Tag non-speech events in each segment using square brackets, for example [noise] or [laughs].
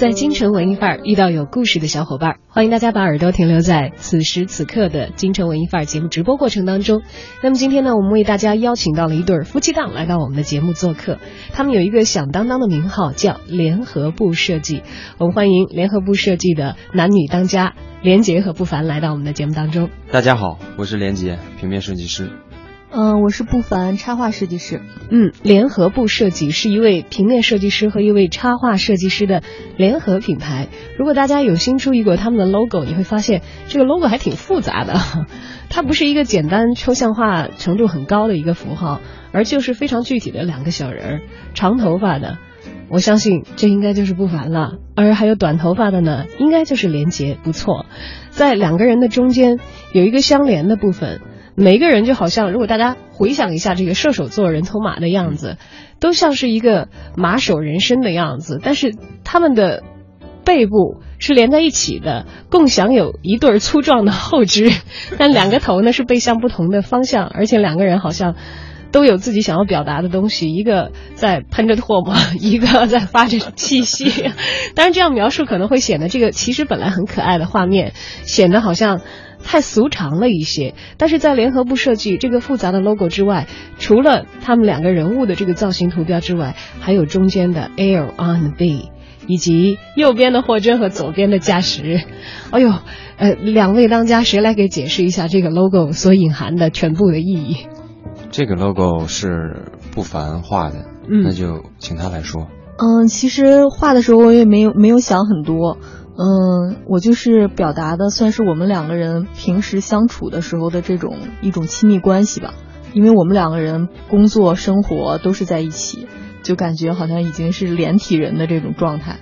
在京城文艺范儿遇到有故事的小伙伴，欢迎大家把耳朵停留在此时此刻的京城文艺范儿节目直播过程当中。那么今天呢，我们为大家邀请到了一对夫妻档来到我们的节目做客，他们有一个响当当的名号叫联合部设计。我们欢迎联合部设计的男女当家连杰和不凡来到我们的节目当中。大家好，我是连杰，平面设计师。嗯，我是不凡，插画设计师。嗯，联合部设计是一位平面设计师和一位插画设计师的联合品牌。如果大家有心注意过他们的 logo，你会发现这个 logo 还挺复杂的。[laughs] 它不是一个简单抽象化程度很高的一个符号，而就是非常具体的两个小人儿，长头发的，我相信这应该就是不凡了。而还有短头发的呢，应该就是连杰，不错。在两个人的中间有一个相连的部分。每个人就好像，如果大家回想一下这个射手座人头马的样子，都像是一个马首人身的样子，但是他们的背部是连在一起的，共享有一对粗壮的后肢，[laughs] 但两个头呢是背向不同的方向，而且两个人好像都有自己想要表达的东西，一个在喷着唾沫，[laughs] 一个在发着气息。[laughs] 当然，这样描述可能会显得这个其实本来很可爱的画面，显得好像。太俗常了一些，但是在联合部设计这个复杂的 logo 之外，除了他们两个人物的这个造型图标之外，还有中间的 L on B，以及右边的霍真和左边的嘉实。[laughs] 哎呦，呃，两位当家，谁来给解释一下这个 logo 所隐含的全部的意义？这个 logo 是不凡画的，那就请他来说。嗯，其实画的时候我也没有没有想很多。嗯，我就是表达的算是我们两个人平时相处的时候的这种一种亲密关系吧，因为我们两个人工作生活都是在一起，就感觉好像已经是连体人的这种状态。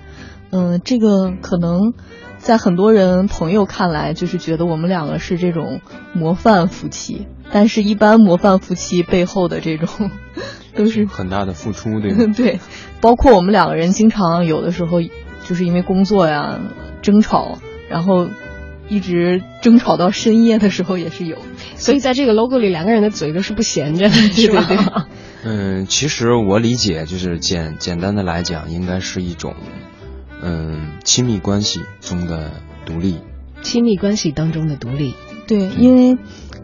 嗯，这个可能在很多人朋友看来，就是觉得我们两个是这种模范夫妻，但是一般模范夫妻背后的这种都是很大的付出，对吗？[laughs] 对，包括我们两个人经常有的时候就是因为工作呀。争吵，然后一直争吵到深夜的时候也是有，[laughs] 所以在这个 logo 里，两个人的嘴都是不闲着的，是吧？[laughs] 嗯，其实我理解，就是简简单的来讲，应该是一种嗯亲密关系中的独立，亲密关系当中的独立。对，因为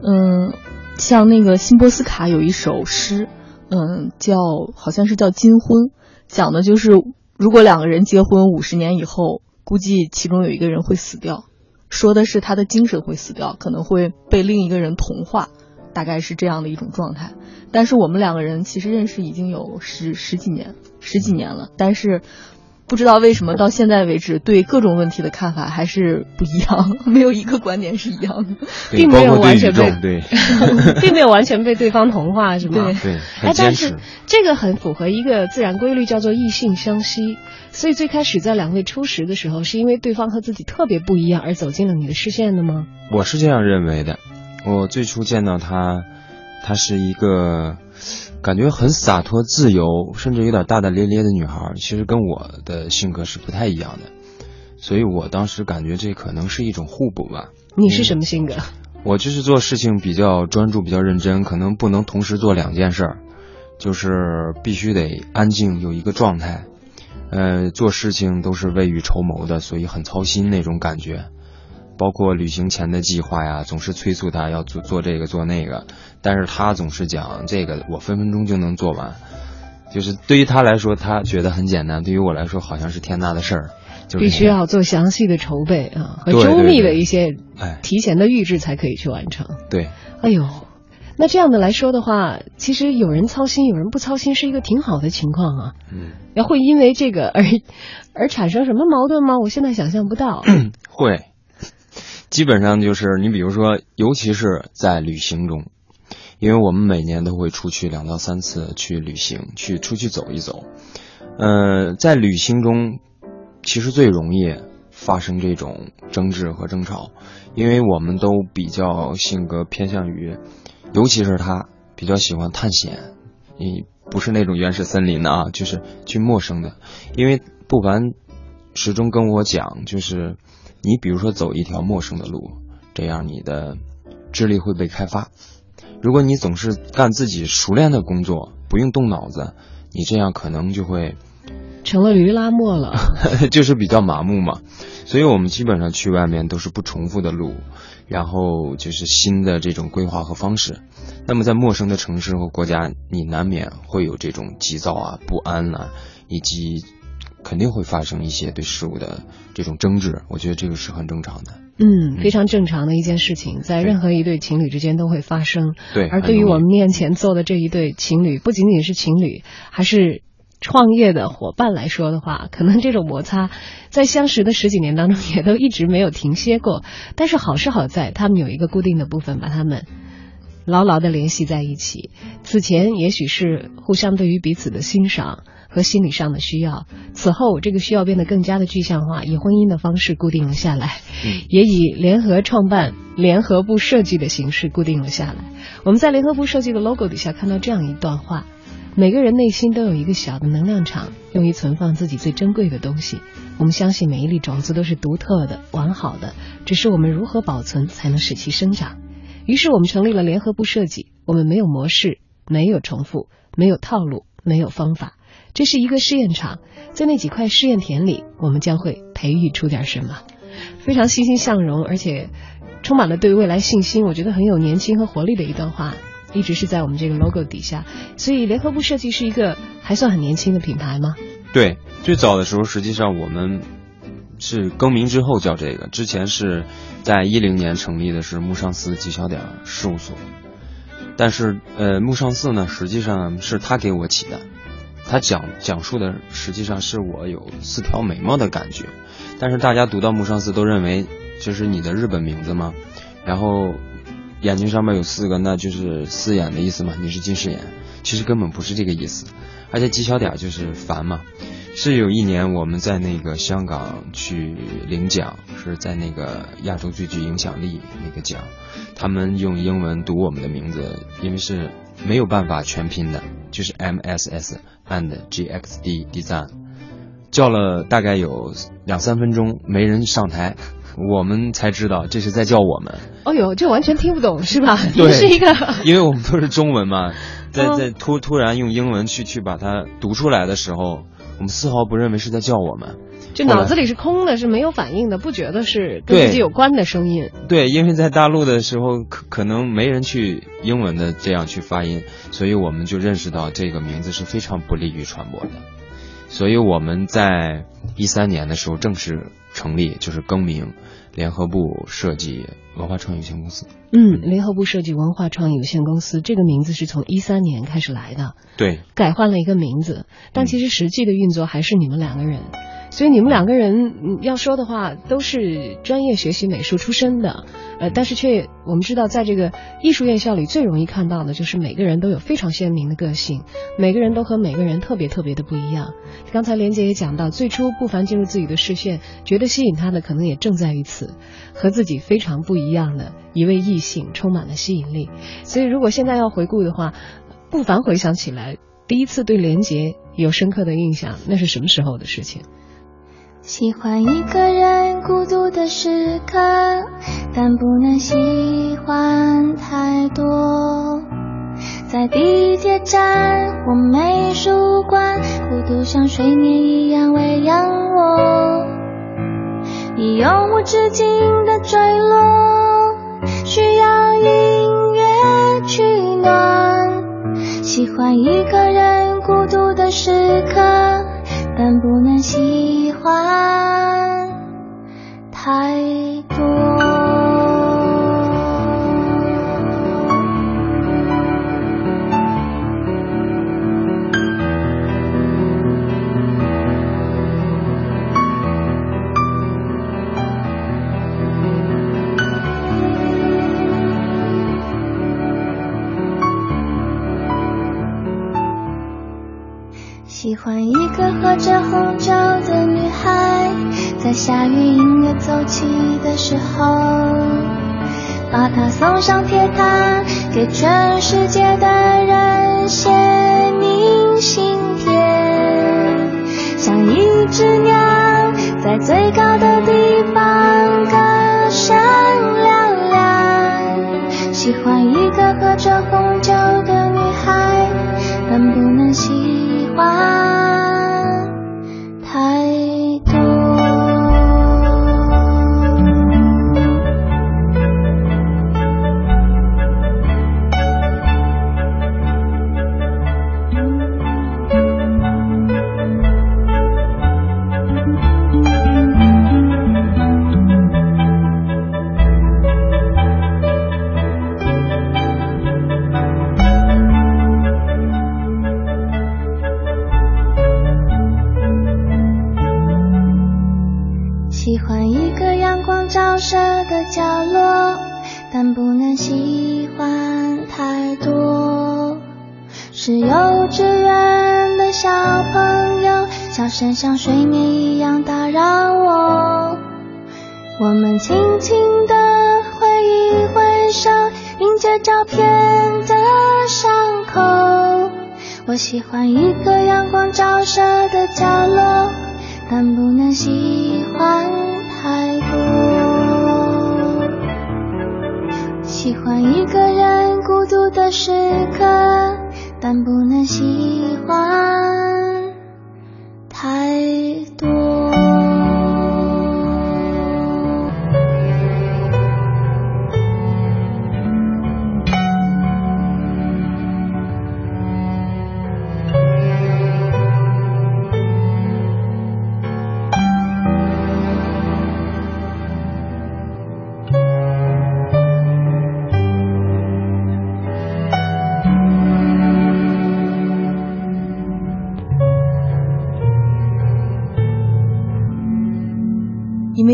嗯，像那个辛波斯卡有一首诗，嗯，叫好像是叫《金婚》，讲的就是如果两个人结婚五十年以后。估计其中有一个人会死掉，说的是他的精神会死掉，可能会被另一个人同化，大概是这样的一种状态。但是我们两个人其实认识已经有十十几年，十几年了，但是不知道为什么到现在为止，对各种问题的看法还是不一样，没有一个观点是一样的，并没有完全被 [laughs] 对，并没有完全被对方同化，是吗？对，哎，但是这个很符合一个自然规律，叫做异性相吸。所以最开始在两位初识的时候，是因为对方和自己特别不一样而走进了你的视线的吗？我是这样认为的。我最初见到他，他是一个感觉很洒脱、自由，甚至有点大大咧咧的女孩。其实跟我的性格是不太一样的，所以我当时感觉这可能是一种互补吧。你是什么性格？我就是做事情比较专注、比较认真，可能不能同时做两件事儿，就是必须得安静，有一个状态。呃，做事情都是未雨绸缪的，所以很操心那种感觉，包括旅行前的计划呀，总是催促他要做做这个做那个，但是他总是讲这个我分分钟就能做完，就是对于他来说他觉得很简单，对于我来说好像是天大的事儿，就是必须要做详细的筹备啊和周密的一些提前的预制才可以去完成。对，哎呦。那这样的来说的话，其实有人操心，有人不操心，是一个挺好的情况啊。嗯，要会因为这个而而产生什么矛盾吗？我现在想象不到。[clears throat] 会，基本上就是你比如说，尤其是在旅行中，因为我们每年都会出去两到三次去旅行，去出去走一走。呃，在旅行中，其实最容易发生这种争执和争吵，因为我们都比较性格偏向于。尤其是他比较喜欢探险，你不是那种原始森林的啊，就是去陌生的。因为不凡始终跟我讲，就是你比如说走一条陌生的路，这样你的智力会被开发。如果你总是干自己熟练的工作，不用动脑子，你这样可能就会成了驴拉磨了，[laughs] 就是比较麻木嘛。所以我们基本上去外面都是不重复的路，然后就是新的这种规划和方式。那么在陌生的城市和国家，你难免会有这种急躁啊、不安啊，以及肯定会发生一些对事物的这种争执。我觉得这个是很正常的。嗯，非常正常的一件事情，在任何一对情侣之间都会发生。对，而对于我们面前坐的这一对情侣，不仅仅是情侣，还是。创业的伙伴来说的话，可能这种摩擦在相识的十几年当中也都一直没有停歇过。但是好是好在，他们有一个固定的部分把他们牢牢的联系在一起。此前也许是互相对于彼此的欣赏和心理上的需要，此后这个需要变得更加的具象化，以婚姻的方式固定了下来，[laughs] 也以联合创办联合部设计的形式固定了下来。我们在联合部设计的 logo 底下看到这样一段话。每个人内心都有一个小的能量场，用于存放自己最珍贵的东西。我们相信每一粒种子都是独特的、完好的，只是我们如何保存才能使其生长。于是我们成立了联合部设计。我们没有模式，没有重复，没有套路，没有方法。这是一个试验场，在那几块试验田里，我们将会培育出点什么。非常欣欣向荣，而且充满了对未来信心。我觉得很有年轻和活力的一段话。一直是在我们这个 logo 底下，所以联合部设计是一个还算很年轻的品牌吗？对，最早的时候实际上我们是更名之后叫这个，之前是在一零年成立的是木上寺绩效点事务所，但是呃木上寺呢实际上是他给我起的，他讲讲述的实际上是我有四条眉毛的感觉，但是大家读到木上寺都认为这是你的日本名字吗？然后。眼睛上面有四个，那就是四眼的意思嘛？你是近视眼，其实根本不是这个意思。而且极小点就是烦嘛。是有一年我们在那个香港去领奖，是在那个亚洲最具影响力那个奖，他们用英文读我们的名字，因为是没有办法全拼的，就是 M S S and G X D Design，叫了大概有两三分钟，没人上台。我们才知道这是在叫我们。哦呦，这完全听不懂是吧？对，[laughs] 是一个，[laughs] 因为我们都是中文嘛，[laughs] 在在突突然用英文去去把它读出来的时候，我们丝毫不认为是在叫我们，就脑子里是空的，是没有反应的，不觉得是跟自己有关的声音。对，因为在大陆的时候，可可能没人去英文的这样去发音，所以我们就认识到这个名字是非常不利于传播的。所以我们在一三年的时候正式成立，就是更名联合部设计文化创意有限公司。嗯，联合部设计文化创意有限公司这个名字是从一三年开始来的。对，改换了一个名字，但其实实际的运作还是你们两个人。所以你们两个人要说的话，都是专业学习美术出身的，呃，但是却我们知道，在这个艺术院校里最容易看到的就是每个人都有非常鲜明的个性，每个人都和每个人特别特别的不一样。刚才连杰也讲到，最初不凡进入自己的视线，觉得吸引他的可能也正在于此，和自己非常不一样的一位异性充满了吸引力。所以如果现在要回顾的话，不凡回想起来，第一次对连杰有深刻的印象，那是什么时候的事情？喜欢一个人孤独的时刻，但不能喜欢太多。在地铁站或美术馆，孤独像睡眠一样喂养我。你永无止境的坠落，需要音乐取暖。喜欢一个人孤独的时刻。但不能喜欢太多。喜欢一个喝着红酒的女孩，在下雨音乐走起的时候，把她送上铁塔，给全世界的人写明信片，像一只鸟在最高的地方歌声嘹亮。喜欢一个喝着红酒的女孩，能不能？花是幼稚园的小朋友，笑声像睡眠一样打扰我。我们轻轻地挥一挥手，迎接照片的伤口。我喜欢一个阳光照射的角落。但不能喜欢太多。喜欢一个人孤独的时刻，但不能喜欢。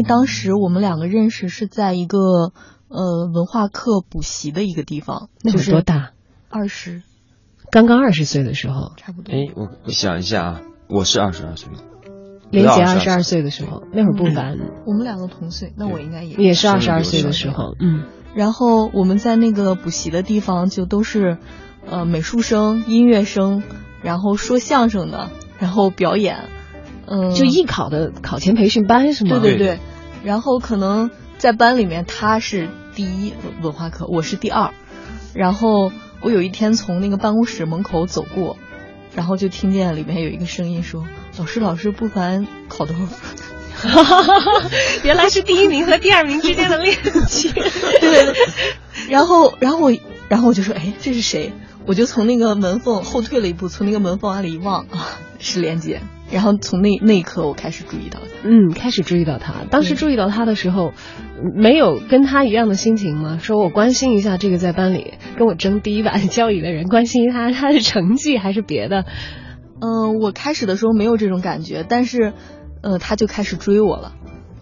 为当时我们两个认识是在一个呃文化课补习的一个地方，那就是多大？二十，刚刚二十岁的时候，差不多。哎，我我想一下啊，我是二十二岁，林姐二22十二岁的时候，那会儿不凡我们两个同岁，那我应该也也是二十二岁的时候，嗯，然后我们在那个补习的地方就都是，呃，美术生、音乐生，然后说相声的，然后表演，嗯、就艺考的考前培训班是吗？对对对对，然后可能在班里面他是第一文文化课，我是第二，然后我有一天从那个办公室门口走过，然后就听见里面有一个声音说：“老师，老师，不凡考多少分？” [laughs] 原来是第一名和第二名之间的链接。[laughs] 对对对，然后然后我然后我就说，哎，这是谁？我就从那个门缝后退了一步，从那个门缝往里一望啊，[laughs] 是莲姐。然后从那那一刻，我开始注意到她。嗯，开始注意到他。当时注意到他的时候，没有跟他一样的心情吗？说我关心一下这个在班里跟我争第一把交椅的人，关心他 [laughs] 他的成绩还是别的？嗯、我开始的时候没有这种感觉，但是，呃，他就开始追我了。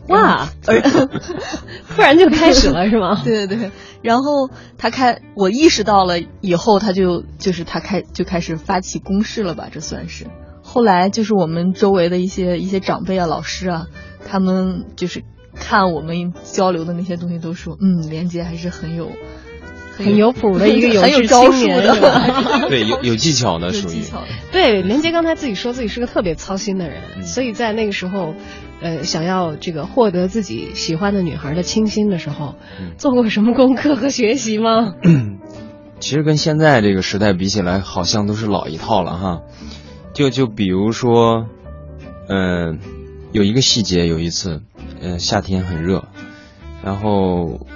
哇，而 [laughs] 突然就开始了是吗？[laughs] 对对对，然后他开，我意识到了以后，他就就是他开就开始发起攻势了吧，这算是。后来就是我们周围的一些一些长辈啊、老师啊，他们就是看我们交流的那些东西，都说，嗯，连杰还是很 [laughs] 有很有谱的一个有很有志招数的，对，有有技巧的属于。对，连杰刚才自己说自己是个特别操心的人，嗯所以在那个时候，呃，想要这个获得自己喜欢的女孩的倾心的时候，嗯做过什么功课和学习吗？[coughs] 其实跟现在这个时代比起来，好像都是老一套了哈。就就比如说，嗯、有一个细节，有一次，嗯、夏天很热，然后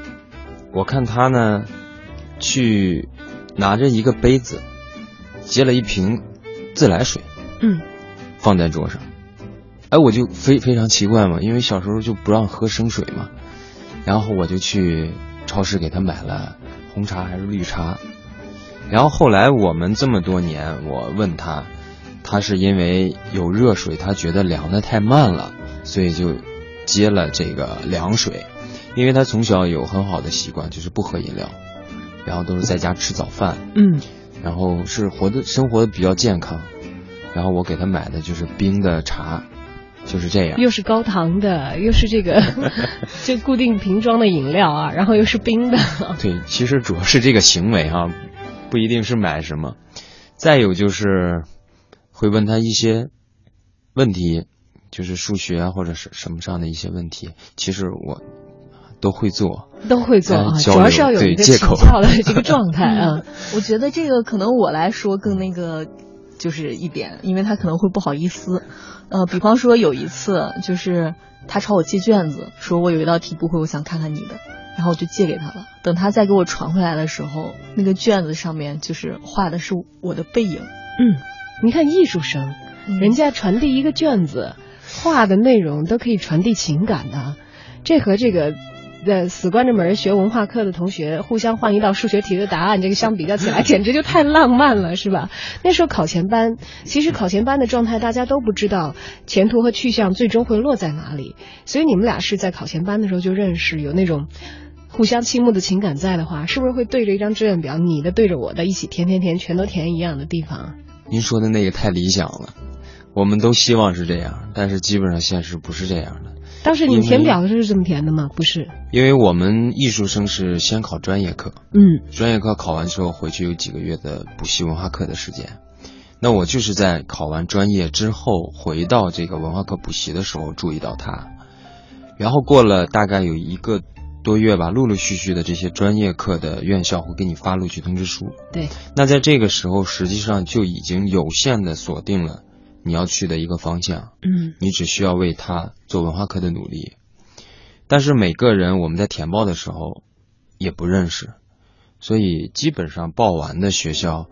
我看他呢，去拿着一个杯子，接了一瓶自来水，嗯，放在桌上。哎，我就非非常奇怪嘛，因为小时候就不让喝生水嘛，然后我就去超市给他买了红茶还是绿茶，然后后来我们这么多年，我问他，他是因为有热水，他觉得凉的太慢了，所以就接了这个凉水，因为他从小有很好的习惯，就是不喝饮料，然后都是在家吃早饭，嗯，然后是活的生活的比较健康，然后我给他买的就是冰的茶，就是这样。又是高糖的，又是这个 [laughs] 就固定瓶装的饮料啊，然后又是冰的，[laughs] 对，其实主要是这个行为哈、不一定是买什么。再有就是会问他一些问题，就是数学啊或者是什么上的一些问题，其实我都会做，都会做啊，主要是要有一个请对借口教的这个状态啊。[laughs] 我觉得这个可能我来说更那个，就是一点，因为他可能会不好意思。呃，比方说有一次，就是他朝我借卷子，说我有一道题不会，我想看看你的，然后我就借给他了。等他再给我传回来的时候，那个卷子上面就是画的是我的背影，嗯，你看艺术生，人家传递一个卷子，画的内容都可以传递情感的，这和这个。呃，死关着门学文化课的同学互相换一道数学题的答案，这个相比较起来，简直就太浪漫了，是吧？[laughs] 那时候考前班，其实考前班的状态大家都不知道前途和去向最终会落在哪里，所以你们俩是在考前班的时候就认识，有那种互相倾慕的情感在的话，是不是会对着一张志愿表，你的对着我的，一起填填填，全都填一样的地方？您说的那个太理想了，我们都希望是这样，但是基本上现实不是这样的。当时你们填表的时候是这么填的吗？不是，因为我们艺术生是先考专业课，嗯，专业课考完之后回去有几个月的补习文化课的时间。那我就是在考完专业之后回到这个文化课补习的时候注意到他，然后过了大概有一个多月吧，陆陆续续的这些专业课的院校会给你发录取通知书。对，那在这个时候实际上就已经有限的锁定了。你要去的一个方向，嗯，你只需要为他做文化课的努力。但是每个人我们在填报的时候也不认识，所以基本上报完的学校，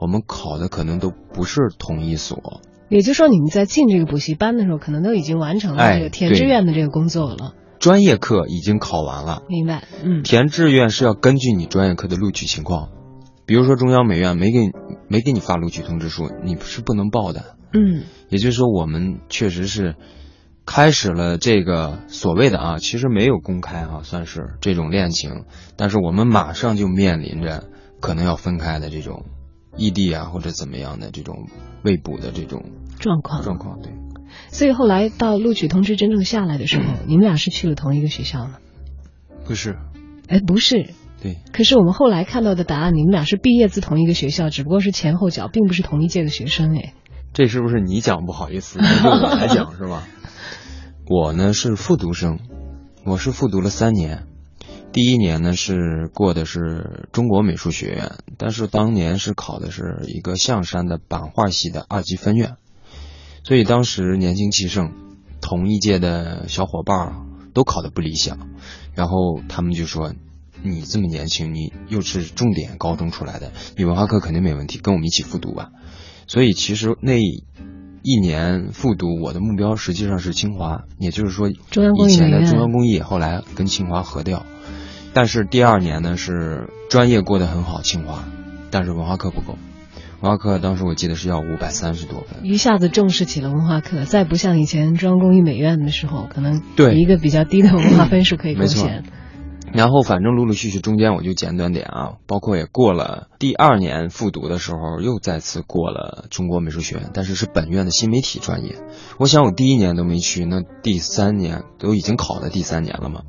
我们考的可能都不是同一所。也就是说，你们在进这个补习班的时候，可能都已经完成了这个填志愿的这个工作了。专业课已经考完了，明白？嗯，填志愿是要根据你专业课的录取情况，比如说中央美院没给没给你发录取通知书，你是不能报的。嗯，也就是说，我们确实是开始了这个所谓的啊，其实没有公开哈，算是这种恋情，但是我们马上就面临着可能要分开的这种异地啊，或者怎么样的这种未卜的这种状况状况。对，所以后来到录取通知真正下来的时候，你们俩是去了同一个学校吗？不是，哎，不是。对。可是我们后来看到的答案，你们俩是毕业自同一个学校，只不过是前后脚，并不是同一届的学生，哎。这是不是你讲不好意思，[laughs] 就我来讲是吧？我呢是复读生，我是复读了三年，第一年呢是过的是中国美术学院，但是当年是考的是一个象山的版画系的二级分院，所以当时年轻气盛，同一届的小伙伴都考的不理想，然后他们就说：“你这么年轻，你又是重点高中出来的，你文化课肯定没问题，跟我们一起复读吧。”所以其实那一年复读，我的目标实际上是清华，也就是说，中央工艺以前的中央工艺后来跟清华合掉。但是第二年呢是专业过得很好，清华，但是文化课不够。文化课当时我记得是要五百三十多分，一下子重视起了文化课，再不像以前中央工艺美院的时候，可能对一个比较低的文化分数可以贡献。然后反正陆陆续续中间我就简短点啊，包括也过了第二年复读的时候，又再次过了中国美术学院，但是是本院的新媒体专业。我想我第一年都没去，那第三年都已经考了第三年了嘛，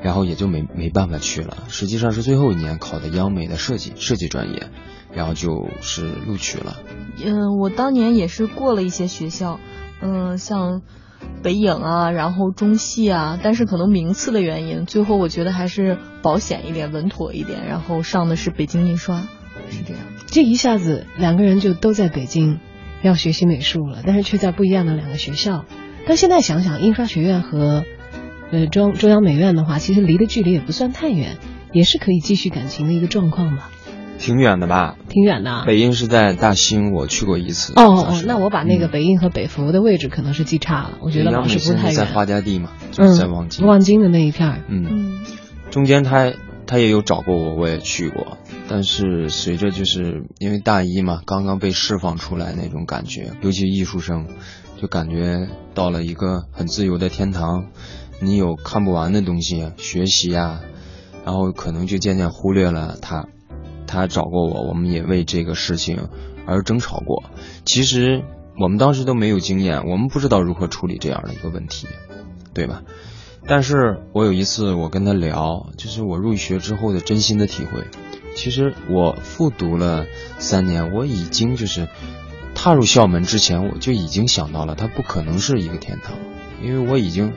然后也就没没办法去了。实际上是最后一年考的央美的设计设计专业，然后就是录取了。嗯，我当年也是过了一些学校，嗯，像。北影啊，然后中戏啊，但是可能名次的原因，最后我觉得还是保险一点、稳妥一点，然后上的是北京印刷，是这样。这一下子两个人就都在北京要学习美术了，但是却在不一样的两个学校。但现在想想，印刷学院和呃中中央美院的话，其实离的距离也不算太远，也是可以继续感情的一个状况吧。挺远的吧？挺远的。北印是在大兴，我去过一次。哦哦，那我把那个北印和北服的位置可能是记差了。我觉得老师不太远。在花家地嘛，就是在望京。望京的那一片嗯，中间他他也有找过我，我也去过。但是随着就是因为大一嘛，刚刚被释放出来那种感觉，尤其艺术生，就感觉到了一个很自由的天堂。你有看不完的东西，学习啊，然后可能就渐渐忽略了他。他找过我，我们也为这个事情而争吵过。其实我们当时都没有经验，我们不知道如何处理这样的一个问题，对吧？但是我有一次我跟他聊，就是我入学之后的真心的体会。其实我复读了三年，我已经就是踏入校门之前，我就已经想到了，它不可能是一个天堂，因为我已经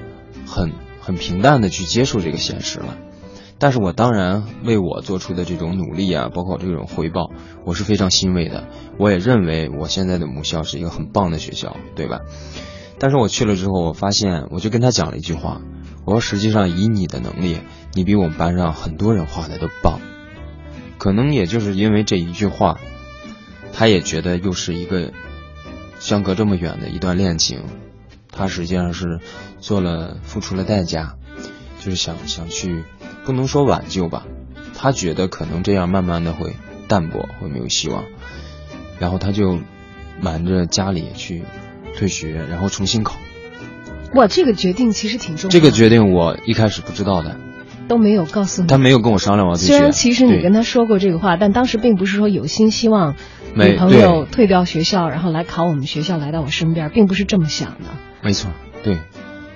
很很平淡的去接受这个现实了。但是我当然为我做出的这种努力啊，包括这种回报，我是非常欣慰的。我也认为我现在的母校是一个很棒的学校，对吧？但是我去了之后，我发现，我就跟他讲了一句话，我说实际上以你的能力，你比我们班上很多人画的都棒。可能也就是因为这一句话，他也觉得又是一个相隔这么远的一段恋情，他实际上是做了付出了代价，就是想想去。不能说挽救吧，他觉得可能这样慢慢的会淡薄，会没有希望，然后他就瞒着家里去退学，然后重新考。哇，这个决定其实挺重要。这个决定我一开始不知道的，都没有告诉你。他没有跟我商量完虽然其实你跟他说过这个话，但当时并不是说有心希望女朋友退掉学校，然后来考我们学校，来到我身边，并不是这么想的。没错，对。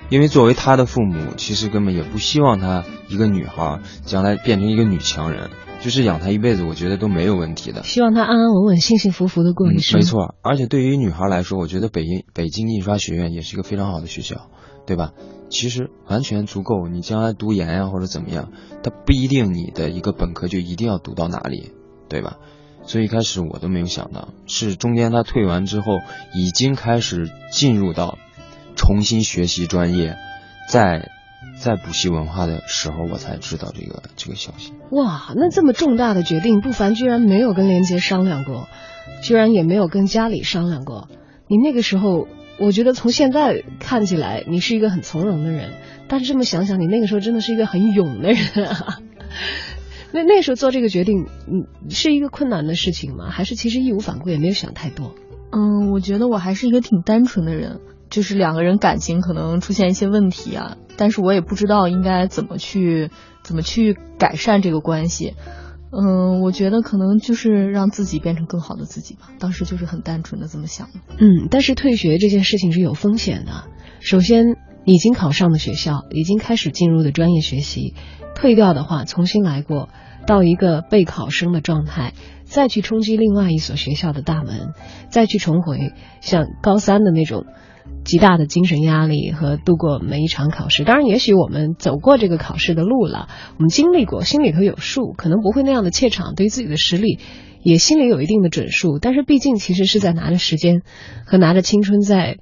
因为作为他的父母，其实根本也不希望他一个女孩将来变成一个女强人，就是养她一辈子，我觉得都没有问题的。希望她安安稳稳、幸幸福福的过一生。没错，而且对于女孩来说，我觉得北印北京印刷学院也是一个非常好的学校，对吧？其实完全足够你将来读研呀或者怎么样，它不一定你的一个本科就一定要读到哪里，对吧？所以一开始我都没有想到，是中间他退完之后，已经开始进入到。重新学习专业，在在补习文化的时候，我才知道这个这个消息。哇，那这么重大的决定，不凡居然没有跟连杰商量过，居然也没有跟家里商量过。你那个时候，我觉得从现在看起来，你是一个很从容的人，但是这么想想，你那个时候真的是一个很勇的人啊。[laughs] 那那时候做这个决定，嗯，是一个困难的事情吗？还是其实义无反顾，也没有想太多？嗯，我觉得我还是一个挺单纯的人。就是两个人感情可能出现一些问题啊，但是我也不知道应该怎么去怎么去改善这个关系。嗯，我觉得可能就是让自己变成更好的自己吧。当时就是很单纯的这么想的。嗯，但是退学这件事情是有风险的。首先，已经考上的学校，已经开始进入的专业学习，退掉的话，重新来过，到一个备考生的状态，再去冲击另外一所学校的大门，再去重回像高三的那种。极大的精神压力和度过每一场考试，当然，也许我们走过这个考试的路了，我们经历过，心里头有数，可能不会那样的怯场，对于自己的实力也心里有一定的准数。但是，毕竟其实是在拿着时间和拿着青春在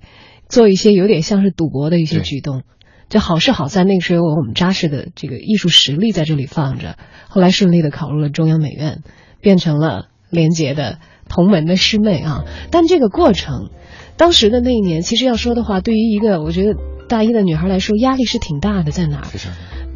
做一些有点像是赌博的一些举动。就好是好在那个时候有我们扎实的这个艺术实力在这里放着，后来顺利的考入了中央美院，变成了连杰的同门的师妹啊。但这个过程。当时的那一年，其实要说的话，对于一个我觉得大一的女孩来说，压力是挺大的。在哪儿？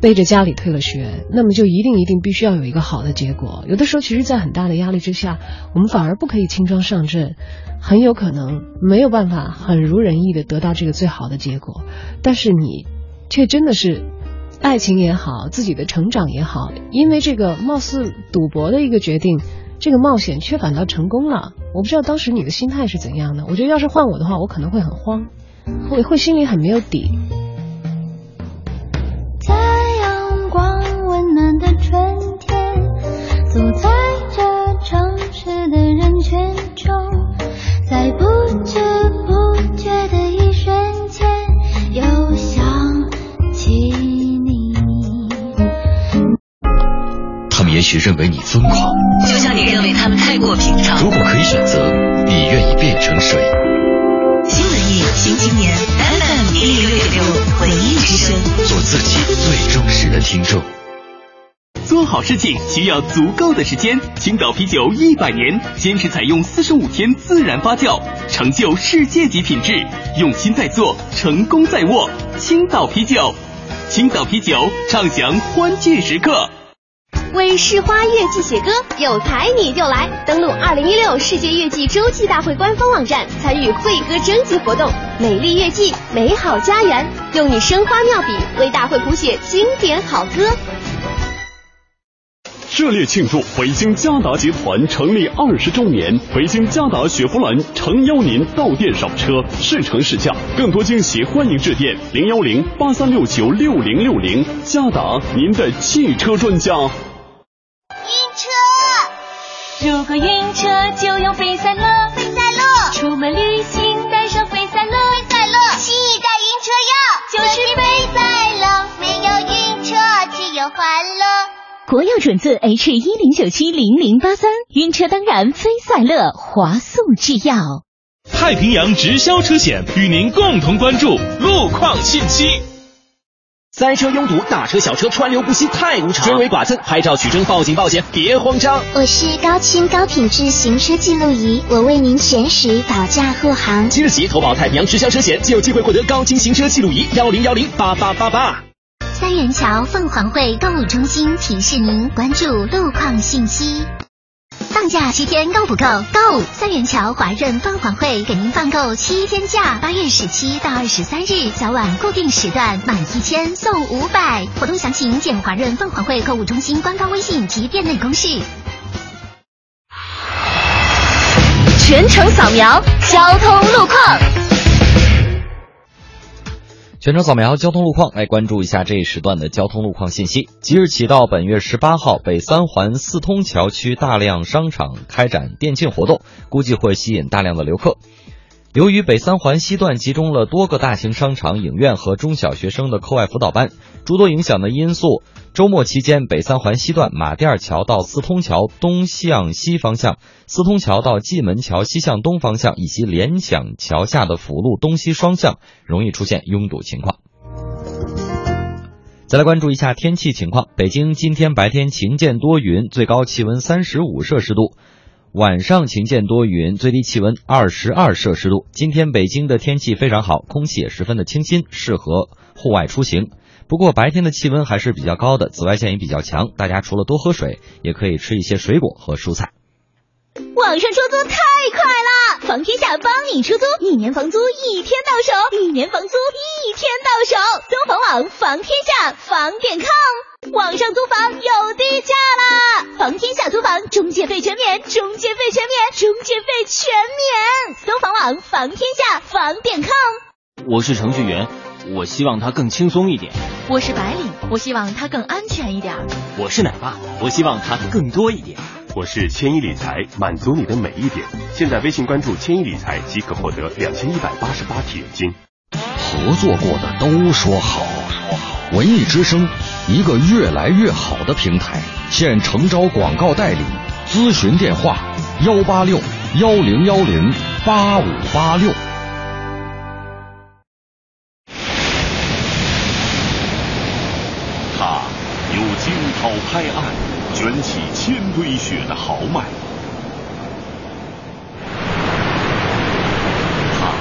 背着家里退了学，那么就一定一定必须要有一个好的结果。有的时候，其实，在很大的压力之下，我们反而不可以轻装上阵，很有可能没有办法很如人意的得到这个最好的结果。但是你，却真的是，爱情也好，自己的成长也好，因为这个貌似赌博的一个决定。这个冒险却反倒成功了，我不知道当时你的心态是怎样的。我觉得要是换我的话，我可能会很慌，会会心里很没有底。在阳光温暖的春天，走在这城市的人群中，在不知们也许认为你疯狂。就像你认为他们太过平常。如果可以选择，你愿意变成谁？新文艺新青年，FM 一零六点六，文艺之声，做自己最忠实的听众。做好事情需要足够的时间。青岛啤酒一百年，坚持采用四十五天自然发酵，成就世界级品质。用心在做，成功在握。青岛啤酒，青岛啤酒，畅享欢聚时刻。为市花月季写歌，有才你就来！登录二零一六世界月季洲际大会官方网站，参与会歌征集活动。美丽月季，美好家园，用你生花妙笔为大会谱写经典好歌。热烈庆祝北京嘉达集团成立二十周年！北京嘉达雪佛兰诚邀您到店赏车，试乘试驾，更多惊喜，欢迎致电零幺零八三六九六零六零。嘉达，您的汽车专家。如果晕车就用飞赛乐飞赛乐出门旅行带上飞赛乐飞赛乐新一代晕车药就是飞赛乐没有晕车只有欢乐。国药准字 h 一零九七零零八三晕车当然飞赛乐华塑制药。太平洋直销车险与您共同关注路况信息。塞车拥堵，大车小车川流不息，太无常。追尾剐蹭，拍照取证，报警报险，别慌张。我是高清高品质行车记录仪，我为您全时保驾护航。即日起投保太平洋直销车险，就有机会获得高清行车记录仪幺零幺零八八八八。三元桥凤凰汇购物中心提示您关注路况信息。放假七天够不够？够！三元桥华润凤凰汇给您放够七天假，八月十七到二十三日早晚固定时段满一千送五百，活动详情见华润凤凰汇购物中心官方微信及店内公示。全程扫描交通路况。全程扫描交通路况，来关注一下这一时段的交通路况信息。即日起到本月十八号，北三环四通桥区大量商场开展店庆活动，估计会吸引大量的游客。由于北三环西段集中了多个大型商场、影院和中小学生的课外辅导班，诸多影响的因素，周末期间北三环西段马甸桥到四通桥东向西方向、四通桥到蓟门桥西向东方向以及联想桥下的辅路东西双向容易出现拥堵情况。再来关注一下天气情况，北京今天白天晴间多云，最高气温三十五摄氏度。晚上晴见多云，最低气温二十二摄氏度。今天北京的天气非常好，空气也十分的清新，适合户外出行。不过白天的气温还是比较高的，紫外线也比较强，大家除了多喝水，也可以吃一些水果和蔬菜。网上出租太快了，房天下帮你出租，一年房租一天到手，一年房租一天到手。搜房网房天下房点 com，网上租房有低价啦！房天下租房中介费全免，中介费全免，中介费全免。搜房网房天下房点 com。我是程序员，我希望它更轻松一点。我是白领，我希望它更安全一点。我是奶爸，我希望它更多一点。我是千亿理财，满足你的每一点。现在微信关注千亿理财即可获得两千一百八十八体验金。合作过的都说好，文艺之声，一个越来越好的平台，现诚招广告代理，咨询电话幺八六幺零幺零八五八六。他有惊涛拍岸，卷起千堆雪的豪迈；他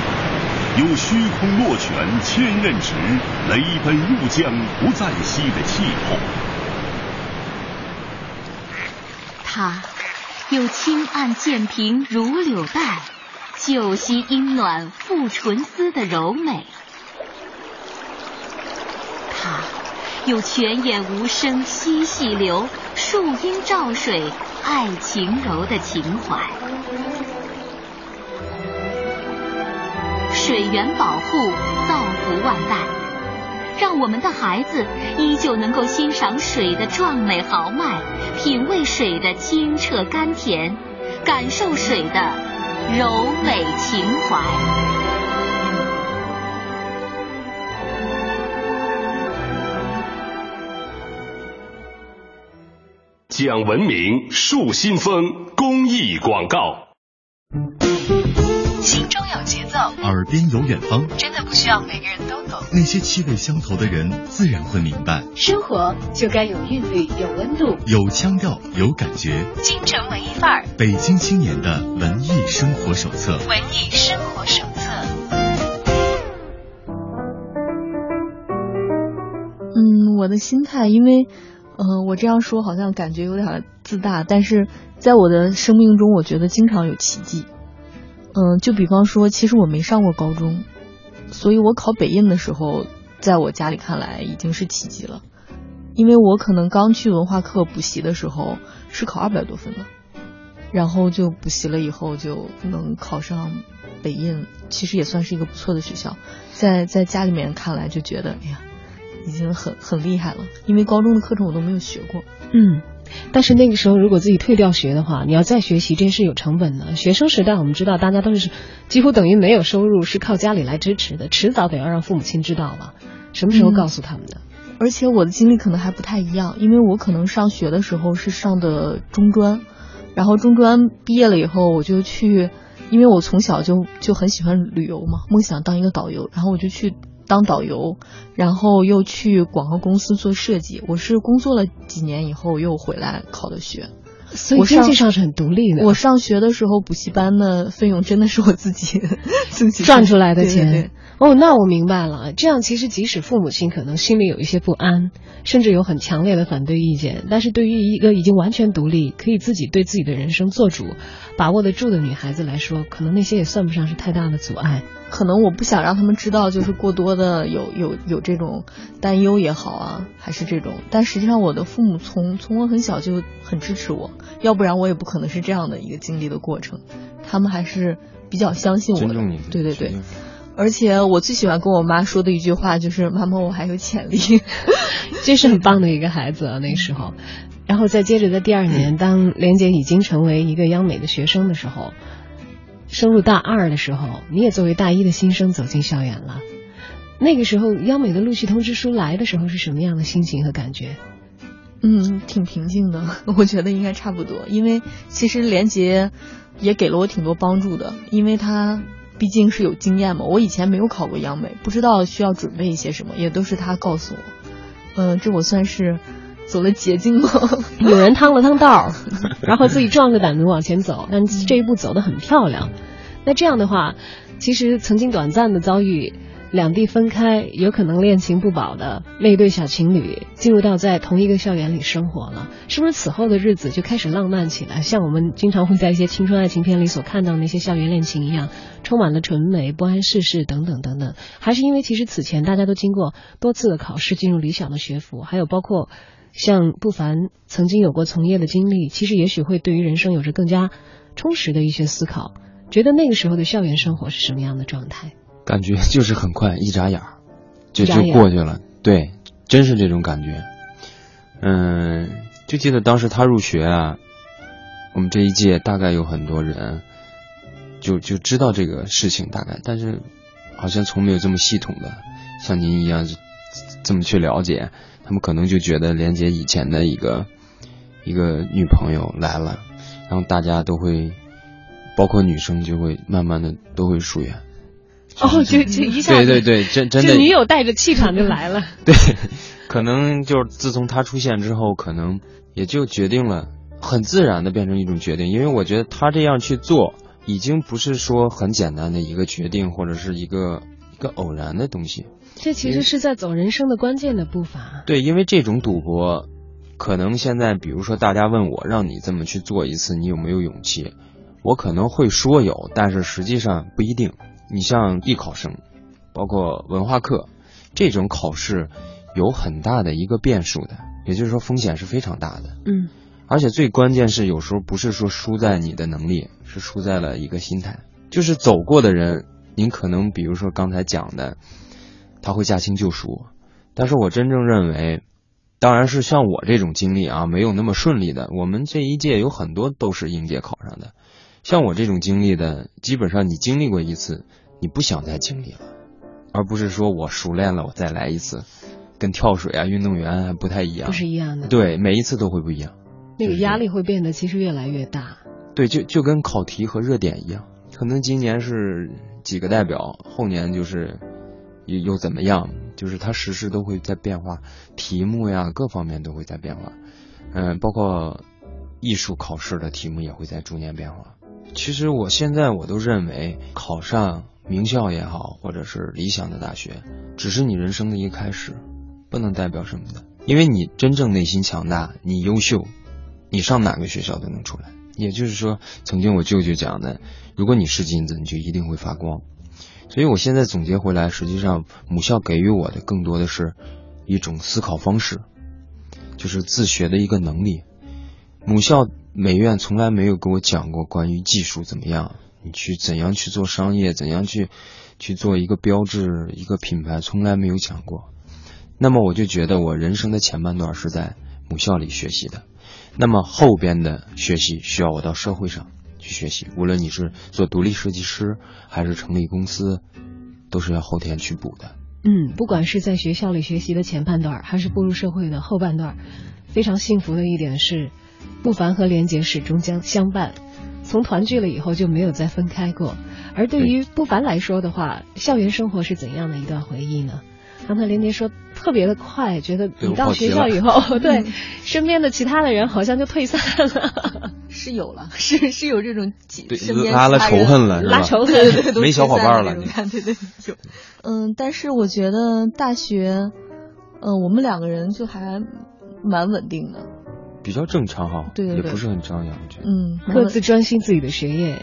有虚空落泉，千仞直，雷奔入江不再息的气魄；他有轻按剑平如柳带，旧溪阴暖复纯丝的柔美；他。有泉眼无声惜细流，树阴照水爱晴柔的情怀。水源保护，造福万代，让我们的孩子依旧能够欣赏水的壮美豪迈，品味水的清澈甘甜，感受水的柔美情怀。讲文明树新风公益广告。心中有节奏，耳边有远方，真的不需要每个人都懂。那些气味相投的人，自然会明白。生活就该有韵律，有温度，有腔调，有感觉。京城文艺范儿，北京青年的文艺生活手册。文艺生活手册。嗯，我的心态，因为。嗯，我这样说好像感觉有点自大，但是在我的生命中，我觉得经常有奇迹。嗯，就比方说，其实我没上过高中，所以我考北印的时候，在我家里看来已经是奇迹了，因为我可能刚去文化课补习的时候是考二百多分的，然后就补习了以后就能考上北印，其实也算是一个不错的学校，在在家里面看来就觉得，哎呀。已经很很厉害了，因为高中的课程我都没有学过。嗯，但是那个时候如果自己退掉学的话，你要再学习，这是有成本的。学生时代我们知道，大家都是几乎等于没有收入，是靠家里来支持的，迟早得要让父母亲知道吧。什么时候告诉他们的？而且我的经历可能还不太一样，因为我可能上学的时候是上的中专，然后中专毕业了以后，我就去，因为我从小就就很喜欢旅游嘛，梦想当一个导游，然后我就去当导游，然后又去广告公司做设计。我是工作了几年以后又回来考的学。所以经济上是很独立的。我上学的时候，补习班的费用真的是我自己 [laughs] 自己赚出来的钱。对对对哦，那我明白了。这样其实即使父母亲可能心里有一些不安，甚至有很强烈的反对意见，但是对于一个已经完全独立、可以自己对自己的人生做主、把握得住的女孩子来说，可能那些也算不上是太大的阻碍。可能我不想让他们知道，就是过多的有有有这种担忧也好啊，还是这种。但实际上，我的父母从从我很小就很支持我，要不然我也不可能是这样的一个经历的过程。他们还是比较相信我的尊重你，对对对。而且我最喜欢跟我妈说的一句话就是：“妈妈，我还有潜力。[laughs] ”这是很棒的一个孩子啊，那时候。[laughs] 然后再接着在第二年，当莲姐已经成为一个央美的学生的时候。升入大二的时候，你也作为大一的新生走进校园了。那个时候，央美的录取通知书来的时候是什么样的心情和感觉？嗯，挺平静的，[laughs] 我觉得应该差不多。因为其实连杰也给了我挺多帮助的，因为他毕竟是有经验嘛。我以前没有考过央美，不知道需要准备一些什么，也都是他告诉我。嗯，这我算是。走了捷径吗？[laughs] 有人趟了趟道，然后自己壮着胆子往前走，但这一步走得很漂亮。那这样的话，其实曾经短暂的遭遇两地分开，有可能恋情不保的那一对小情侣，进入到在同一个校园里生活了，是不是此后的日子就开始浪漫起来？像我们经常会在一些青春爱情片里所看到那些校园恋情一样，充满了纯美、不谙世事等等等等。还是因为其实此前大家都经过多次的考试，进入理想的学府，还有包括。像不凡曾经有过从业的经历，其实也许会对于人生有着更加充实的一些思考。觉得那个时候的校园生活是什么样的状态？感觉 [laughs] 就是很快，一眨眼就就过去了。对，真是这种感觉。嗯，就记得当时他入学啊，我们这一届大概有很多人就就知道这个事情大概，但是好像从没有这么系统的像您一样这么去了解。他们可能就觉得莲姐以前的一个一个女朋友来了，然后大家都会，包括女生就会慢慢的都会疏远。哦，[laughs] 就就一下，对对对，真真的，女友带着气场就来了。[laughs] 对，[laughs] 可能就是自从他出现之后，可能也就决定了，很自然的变成一种决定。因为我觉得他这样去做，已经不是说很简单的一个决定，或者是一个一个偶然的东西。这其实是在走人生的关键的步伐。对，因为这种赌博，可能现在比如说大家问我让你这么去做一次，你有没有勇气？我可能会说有，但是实际上不一定。你像艺考生，包括文化课这种考试，有很大的一个变数的，也就是说风险是非常大的。嗯。而且最关键是，有时候不是说输在你的能力，是输在了一个心态。就是走过的人，您可能比如说刚才讲的。他会驾轻就熟，但是我真正认为，当然是像我这种经历啊，没有那么顺利的。我们这一届有很多都是应届考上的，像我这种经历的，基本上你经历过一次，你不想再经历了，而不是说我熟练了我再来一次，跟跳水啊运动员还不太一样，不是一样的。对，每一次都会不一样，那个压力会变得其实越来越大。对，就就跟考题和热点一样，可能今年是几个代表，后年就是。又又怎么样？就是它时时都会在变化，题目呀各方面都会在变化，嗯，包括艺术考试的题目也会在逐年变化。其实我现在我都认为，考上名校也好，或者是理想的大学，只是你人生的一个开始，不能代表什么的。因为你真正内心强大，你优秀，你上哪个学校都能出来。也就是说，曾经我舅舅讲的，如果你是金子，你就一定会发光。所以，我现在总结回来，实际上母校给予我的更多的是一种思考方式，就是自学的一个能力。母校美院从来没有给我讲过关于技术怎么样，你去怎样去做商业，怎样去去做一个标志、一个品牌，从来没有讲过。那么，我就觉得我人生的前半段是在母校里学习的，那么后边的学习需要我到社会上。去学习，无论你是做独立设计师还是成立公司，都是要后天去补的。嗯，不管是在学校里学习的前半段，还是步入社会的后半段，非常幸福的一点是，不凡和连杰始终将相伴。从团聚了以后就没有再分开过。而对于不凡来说的话，校园生活是怎样的一段回忆呢？刚才连杰说特别的快，觉得你到学校以后，[laughs] 对身边的其他的人好像就退散了。[laughs] 是有了，[laughs] 是是有这种身边拉了仇恨了，拉仇恨，对对，没小伙伴了。你看，对对有。嗯，但是我觉得大学，嗯，我们两个人就还蛮稳定的。比较正常哈，对，也不是很张扬，我觉得。嗯，各自专心自己的学业，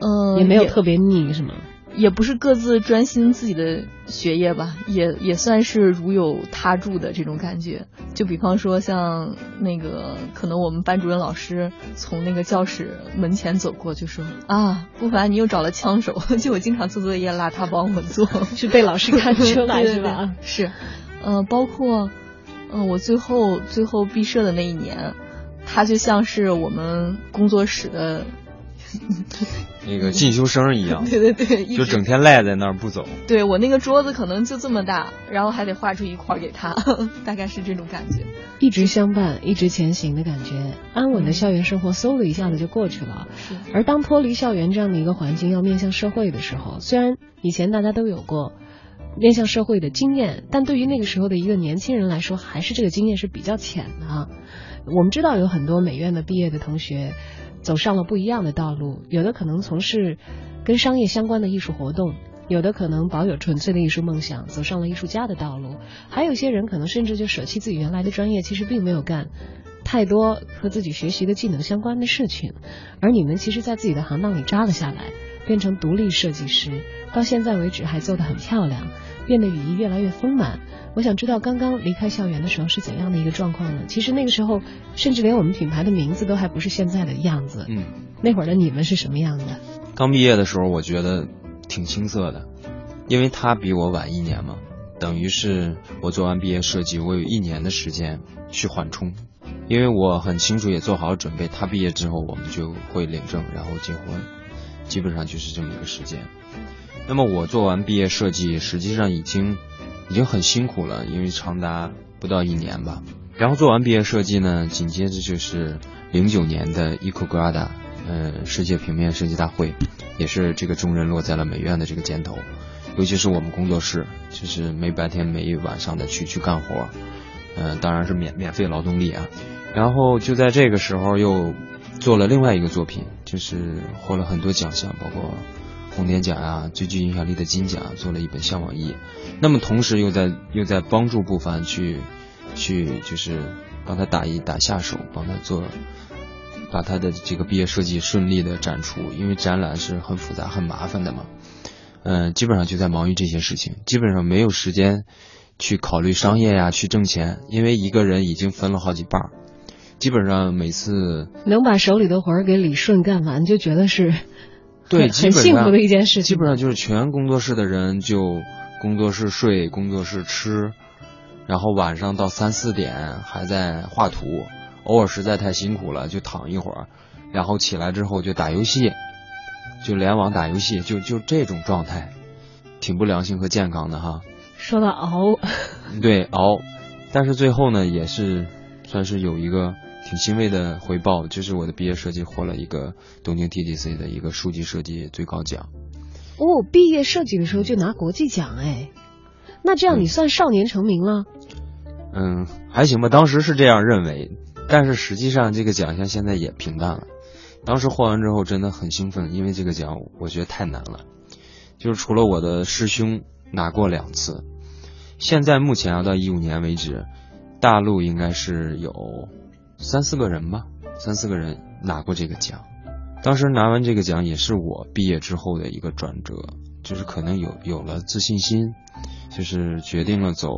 嗯，也没有特别腻，是吗？也不是各自专心自己的学业吧，也也算是如有他助的这种感觉。就比方说，像那个，可能我们班主任老师从那个教室门前走过，就说啊，不凡你又找了枪手，[laughs] 就我经常做作业拉他帮我做，[laughs] 是被老师看出来 [laughs] 是吧？是，嗯，包括，嗯，我最后最后毕设的那一年。他就像是我们工作室的 [laughs] 那个进修生一样，对 [laughs] 对对，就整天赖在那儿不走。对我那个桌子可能就这么大，然后还得画出一块给他，[laughs] 大概是这种感觉。一直相伴，一直前行的感觉，安稳的校园生活嗖的一下子就过去了。而当脱离校园这样的一个环境，要面向社会的时候，虽然以前大家都有过面向社会的经验，但对于那个时候的一个年轻人来说，还是这个经验是比较浅的。我们知道有很多美院的毕业的同学走上了不一样的道路，有的可能从事跟商业相关的艺术活动，有的可能保有纯粹的艺术梦想，走上了艺术家的道路，还有一些人可能甚至就舍弃自己原来的专业，其实并没有干太多和自己学习的技能相关的事情。而你们其实，在自己的行当里扎了下来，变成独立设计师，到现在为止还做得很漂亮，变得羽翼越来越丰满。我想知道刚刚离开校园的时候是怎样的一个状况呢？其实那个时候，甚至连我们品牌的名字都还不是现在的样子。嗯，那会儿的你们是什么样的？刚毕业的时候，我觉得挺青涩的，因为他比我晚一年嘛，等于是我做完毕业设计，我有一年的时间去缓冲，因为我很清楚也做好了准备，他毕业之后我们就会领证，然后结婚，基本上就是这么一个时间。那么我做完毕业设计，实际上已经。已经很辛苦了，因为长达不到一年吧。然后做完毕业设计呢，紧接着就是零九年的 EcoGrada，呃，世界平面设计大会，也是这个重任落在了美院的这个肩头，尤其是我们工作室，就是没白天没晚上的去去干活，嗯，当然是免免费劳动力啊。然后就在这个时候又做了另外一个作品，就是获了很多奖项，包括。红点奖啊，最具影响力的金奖，做了一本向往一。那么同时又在又在帮助不凡去去就是帮他打一打下手，帮他做把他的这个毕业设计顺利的展出。因为展览是很复杂很麻烦的嘛，嗯，基本上就在忙于这些事情，基本上没有时间去考虑商业呀，去挣钱。因为一个人已经分了好几半儿，基本上每次能把手里的活儿给理顺干完，就觉得是。[laughs] 对，很幸福的一件事情。基本上就是全工作室的人就工作室睡，工作室吃，然后晚上到三四点还在画图，偶尔实在太辛苦了就躺一会儿，然后起来之后就打游戏，就联网打游戏，就就这种状态，挺不良性和健康的哈。说到熬，[laughs] 对熬，但是最后呢也是算是有一个。挺欣慰的回报，就是我的毕业设计获了一个东京 TDC 的一个书籍设计最高奖。哦，毕业设计的时候就拿国际奖哎，那这样你算少年成名了？嗯，还行吧，当时是这样认为，但是实际上这个奖项现在也平淡了。当时获完之后真的很兴奋，因为这个奖我觉得太难了，就是除了我的师兄拿过两次，现在目前要到一五年为止，大陆应该是有。三四个人吧，三四个人拿过这个奖。当时拿完这个奖，也是我毕业之后的一个转折，就是可能有有了自信心，就是决定了走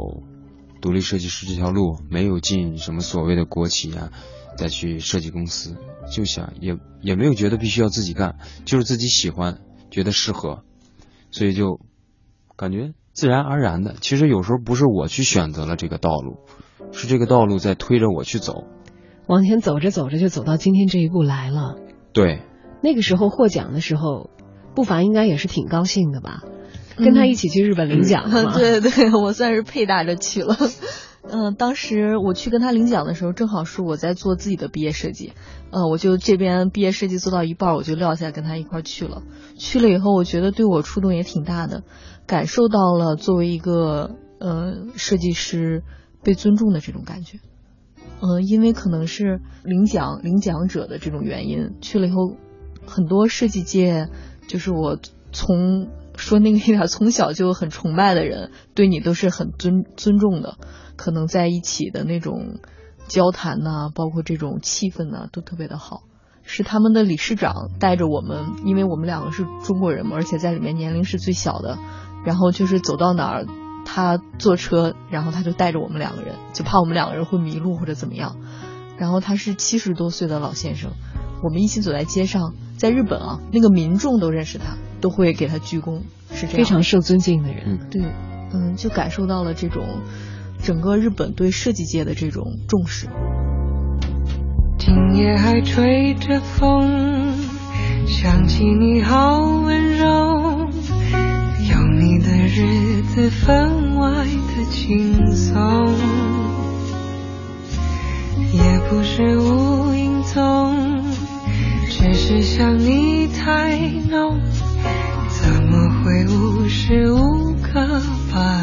独立设计师这条路，没有进什么所谓的国企啊，再去设计公司，就想也也没有觉得必须要自己干，就是自己喜欢，觉得适合，所以就感觉自然而然的。其实有时候不是我去选择了这个道路，是这个道路在推着我去走。往前走着走着就走到今天这一步来了。对，那个时候获奖的时候，步伐应该也是挺高兴的吧？跟他一起去日本领奖。对对，我算是配搭着去了。嗯，当时我去跟他领奖的时候，正好是我在做自己的毕业设计。呃，我就这边毕业设计做到一半，我就撂下跟他一块去了。去了以后，我觉得对我触动也挺大的，感受到了作为一个呃设计师被尊重的这种感觉。嗯，因为可能是领奖领奖者的这种原因，去了以后，很多设计界就是我从说那个一点，从小就很崇拜的人，对你都是很尊尊重的。可能在一起的那种交谈呐，包括这种气氛呐，都特别的好。是他们的理事长带着我们，因为我们两个是中国人嘛，而且在里面年龄是最小的。然后就是走到哪儿，他坐车，然后他就带着我们两个人，就怕我们两个人会迷路或者怎么样。然后他是七十多岁的老先生，我们一起走在街上，在日本啊，那个民众都认识他，都会给他鞠躬，是这样，非常受尊敬的人。对，嗯，就感受到了这种。整个日本对设计界的这种重视。今夜还吹着风，想起你好温柔，有你的日子分外的轻松，也不是无影踪，只是想你太浓，怎么会无时无刻把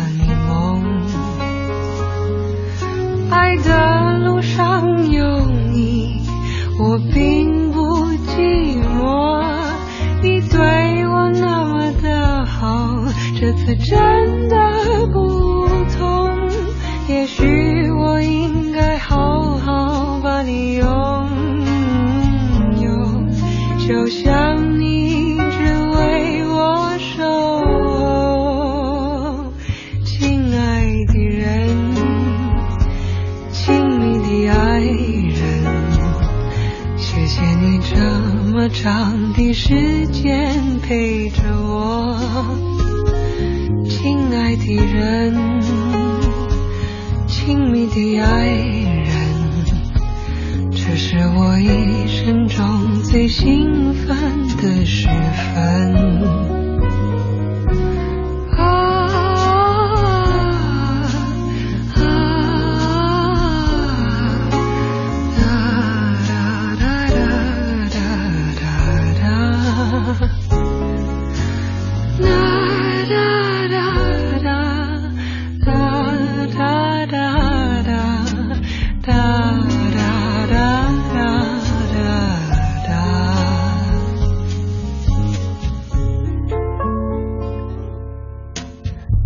真的的人，亲密的爱人，这是我一生中最兴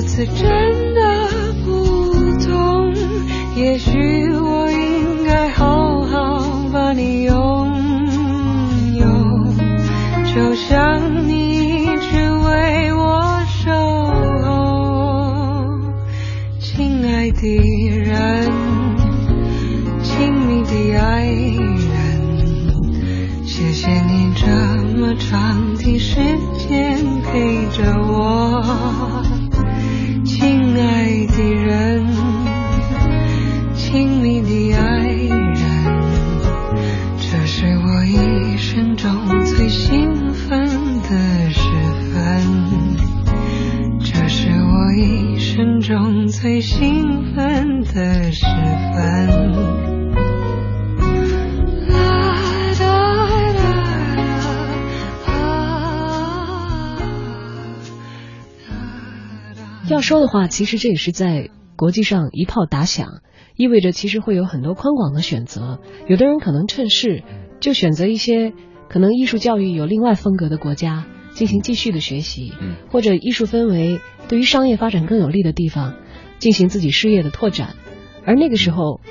这次真的不同。也许我说的话，其实这也是在国际上一炮打响，意味着其实会有很多宽广的选择。有的人可能趁势就选择一些可能艺术教育有另外风格的国家进行继续的学习，或者艺术氛围对于商业发展更有利的地方进行自己事业的拓展。而那个时候，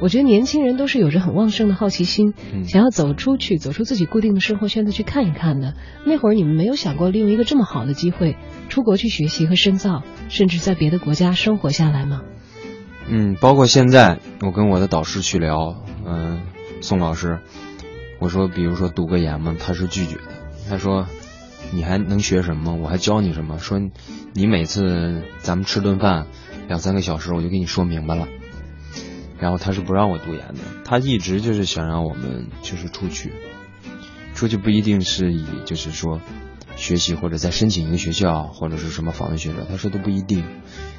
我觉得年轻人都是有着很旺盛的好奇心，嗯想要走出去，走出自己固定的生活圈子去看一看的。那会儿你们没有想过利用一个这么好的机会出国去学习和深造，甚至在别的国家生活下来吗？嗯，包括现在我跟我的导师去聊，嗯、宋老师，我说比如说读个研嘛，他是拒绝的，他说你还能学什么？我还教你什么？说你每次咱们吃顿饭两三个小时，我就给你说明白了。然后他是不让我读研的，他一直就是想让我们就是出去，出去不一定是以就是说学习或者再申请一个学校或者是什么访问学者，他说都不一定，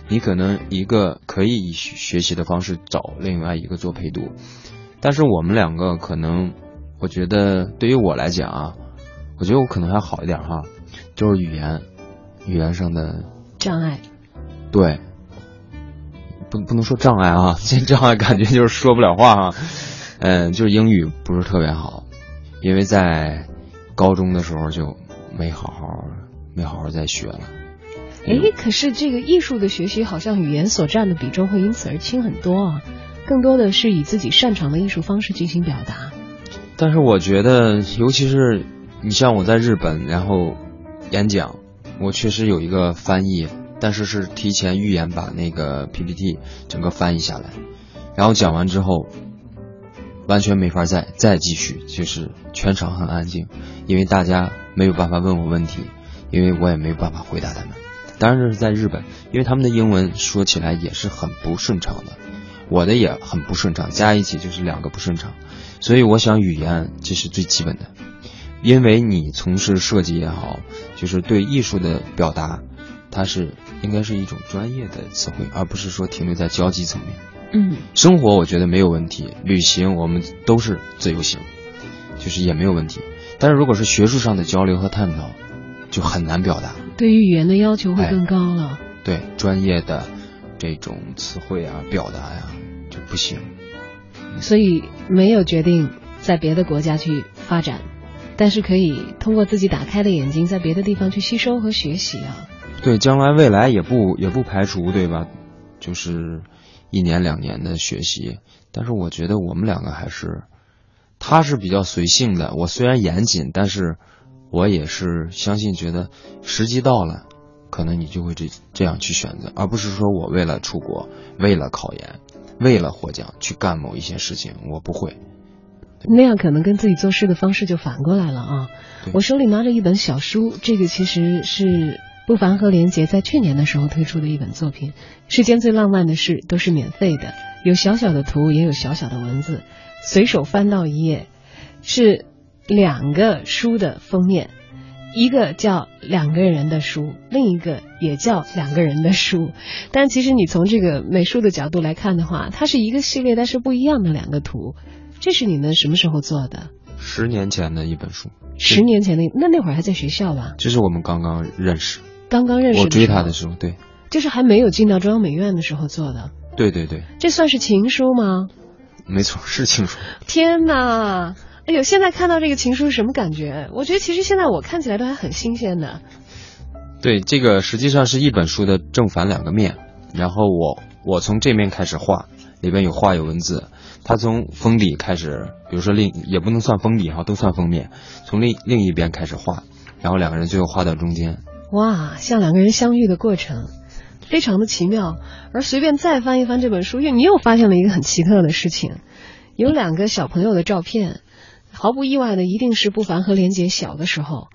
你可能一个可以以学学习的方式找另外一个做陪读，但是我们两个可能，我觉得对于我来讲啊，我觉得我可能还好一点哈，就是语言，语言上的障碍，对，不不能说障碍啊，[laughs] 这障碍感觉就是说不了话啊，嗯，就是英语不是特别好，因为在高中的时候就没好好没好好再学了。哎，可是这个艺术的学习好像语言所占的比重会因此而轻很多啊，更多的是以自己擅长的艺术方式进行表达。但是我觉得，尤其是你像我在日本，然后演讲，我确实有一个翻译，但是是提前预演把那个 PPT 整个翻译下来，然后讲完之后，完全没法再再继续，就是全场很安静，因为大家没有办法问我问题，因为我也没有办法回答他们。当然这是在日本，因为他们的英文说起来也是很不顺畅的，我的也很不顺畅，加一起就是两个不顺畅。所以我想语言这是最基本的，因为你从事设计也好，就是对艺术的表达，它是应该是一种专业的词汇，而不是说停留在交际层面。嗯，生活我觉得没有问题，旅行我们都是自由行，就是也没有问题。但是如果是学术上的交流和探讨，就很难表达。对于语言的要求会更高了。对专业的这种词汇啊、表达呀、就不行。所以没有决定在别的国家去发展，但是可以通过自己打开的眼睛，在别的地方去吸收和学习啊。对，将来未来也不也不排除，对吧？就是一年两年的学习，但是我觉得我们两个还是，他是比较随性的，我虽然严谨，但是我也是相信，觉得时机到了，可能你就会这这样去选择，而不是说我为了出国，为了考研，为了获奖去干某一些事情，我不会。那样可能跟自己做事的方式就反过来了啊！我手里拿着一本小书，这个其实是不凡和连杰在去年的时候推出的一本作品，《世间最浪漫的事都是免费的》，有小小的图，也有小小的文字。随手翻到一页，是两个书的封面，一个叫两个人的书，另一个也叫两个人的书。但其实你从这个美术的角度来看的话，它是一个系列，但是不一样的两个图。这是你们什么时候做的？十年前的一本书。十年前的那那会儿还在学校吧？这是我们刚刚认识。刚刚认识。我追他的时候，对。就是还没有进到中央美院的时候做的。对对对。这算是情书吗？没错，是情书。天哪！哎呦，现在看到这个情书是什么感觉？我觉得其实现在我看起来都还很新鲜的。对，这个实际上是一本书的正反两个面，然后我我从这面开始画，里边有画有文字。他从封底开始，比如说另也不能算封底哈，都算封面。从另另一边开始画，然后两个人最后画到中间。哇，像两个人相遇的过程，非常的奇妙。而随便再翻一翻这本书，又你又发现了一个很奇特的事情，有两个小朋友的照片，毫不意外的一定是不凡和连杰小的时候，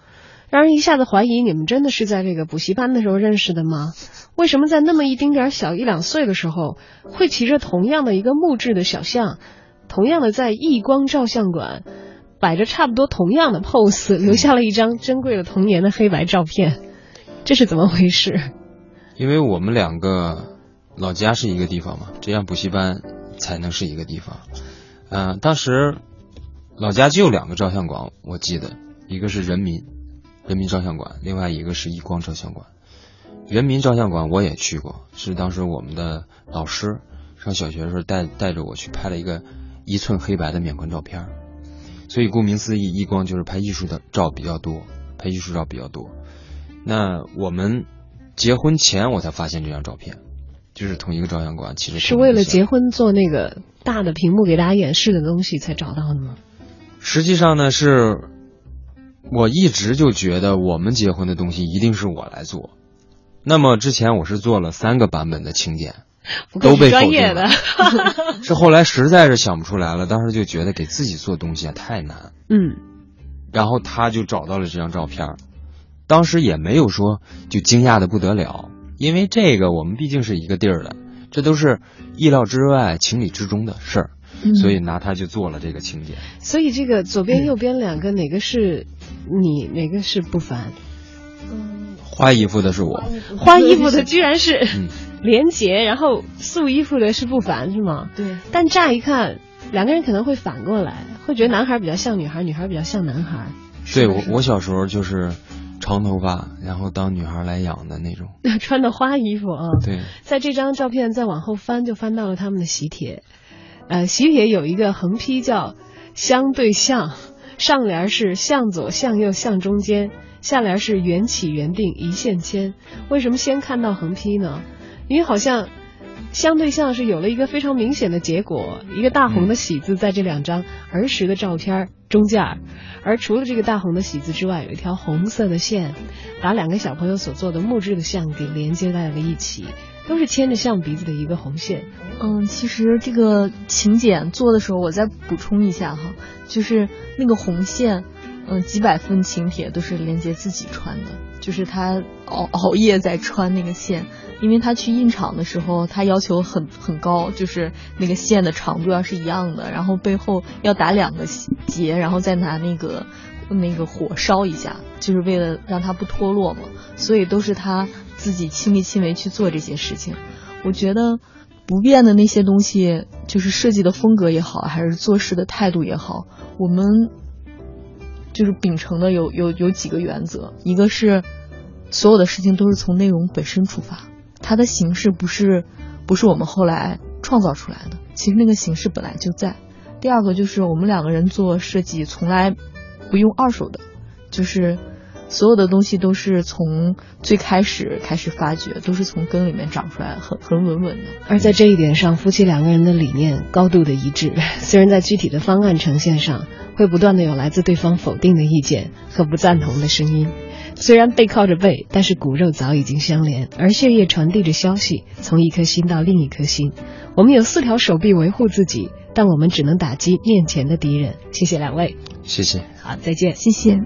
让人一下子怀疑你们真的是在这个补习班的时候认识的吗？为什么在那么一丁点儿小一两岁的时候，会骑着同样的一个木质的小象，同样的在异光照相馆摆着差不多同样的 pose，留下了一张珍贵的童年的黑白照片？这是怎么回事？因为我们两个老家是一个地方嘛，这样补习班才能是一个地方。嗯、呃，当时老家就有两个照相馆，我记得一个是人民人民照相馆，另外一个是一光照相馆。人民照相馆我也去过，是当时我们的老师上小学的时候带带着我去拍了一个一寸黑白的免冠照片，所以顾名思义，一光就是拍艺术的照比较多，拍艺术照比较多。那我们结婚前我才发现这张照片，就是同一个照相馆，其实是为了结婚做那个大的屏幕给大家演示的东西才找到的吗？实际上呢，是我一直就觉得我们结婚的东西一定是我来做。那么之前我是做了三个版本的请柬，都被否定了。[laughs] 是后来实在是想不出来了，当时就觉得给自己做东西啊太难。嗯，然后他就找到了这张照片，当时也没有说就惊讶的不得了，因为这个我们毕竟是一个地儿的，这都是意料之外、情理之中的事儿。所以拿它就做了这个情节。所以这个左边右边两个，哪个是你，哪个是不凡？嗯，花衣服的是我，花衣服的居然是 [laughs] 连杰，然后素衣服的是不凡，是吗？对。但乍一看，两个人可能会反过来，会觉得男孩比较像女孩，女孩比较像男孩。对我，我小时候就是长头发，然后当女孩来养的那种。[laughs] 穿的花衣服啊。对。在这张照片再往后翻，就翻到了他们的喜帖。呃，喜帖有一个横批叫“相对向”，上联是“向左向右向中间”，下联是“缘起缘定一线牵”。为什么先看到横批呢？因为好像“相对向”是有了一个非常明显的结果，一个大红的喜字在这两张儿时的照片中间，而除了这个大红的喜字之外，有一条红色的线，把两个小朋友所做的木质的像给连接在了一起。都是牵着象鼻子的一个红线。嗯，其实这个请柬做的时候，我再补充一下哈，就是那个红线，嗯，几百份请帖都是连接自己穿的，就是他熬熬夜在穿那个线，因为他去印厂的时候，他要求很很高，就是那个线的长度要是一样的，然后背后要打两个结，然后再拿那个那个火烧一下，就是为了让它不脱落嘛，所以都是他。自己亲力亲为去做这些事情，我觉得不变的那些东西，就是设计的风格也好，还是做事的态度也好，我们就是秉承的有有有几个原则，一个是所有的事情都是从内容本身出发，它的形式不是不是我们后来创造出来的，其实那个形式本来就在。第二个就是我们两个人做设计从来不用二手的，就是。所有的东西都是从最开始开始发掘，都是从根里面长出来，很很稳稳的。而在这一点上，夫妻两个人的理念高度的一致。[laughs] 虽然在具体的方案呈现上，会不断的有来自对方否定的意见和不赞同的声音。虽然背靠着背，但是骨肉早已经相连，而血液传递着消息，从一颗心到另一颗心。我们有四条手臂维护自己，但我们只能打击面前的敌人。谢谢两位，谢谢，好，再见，谢谢。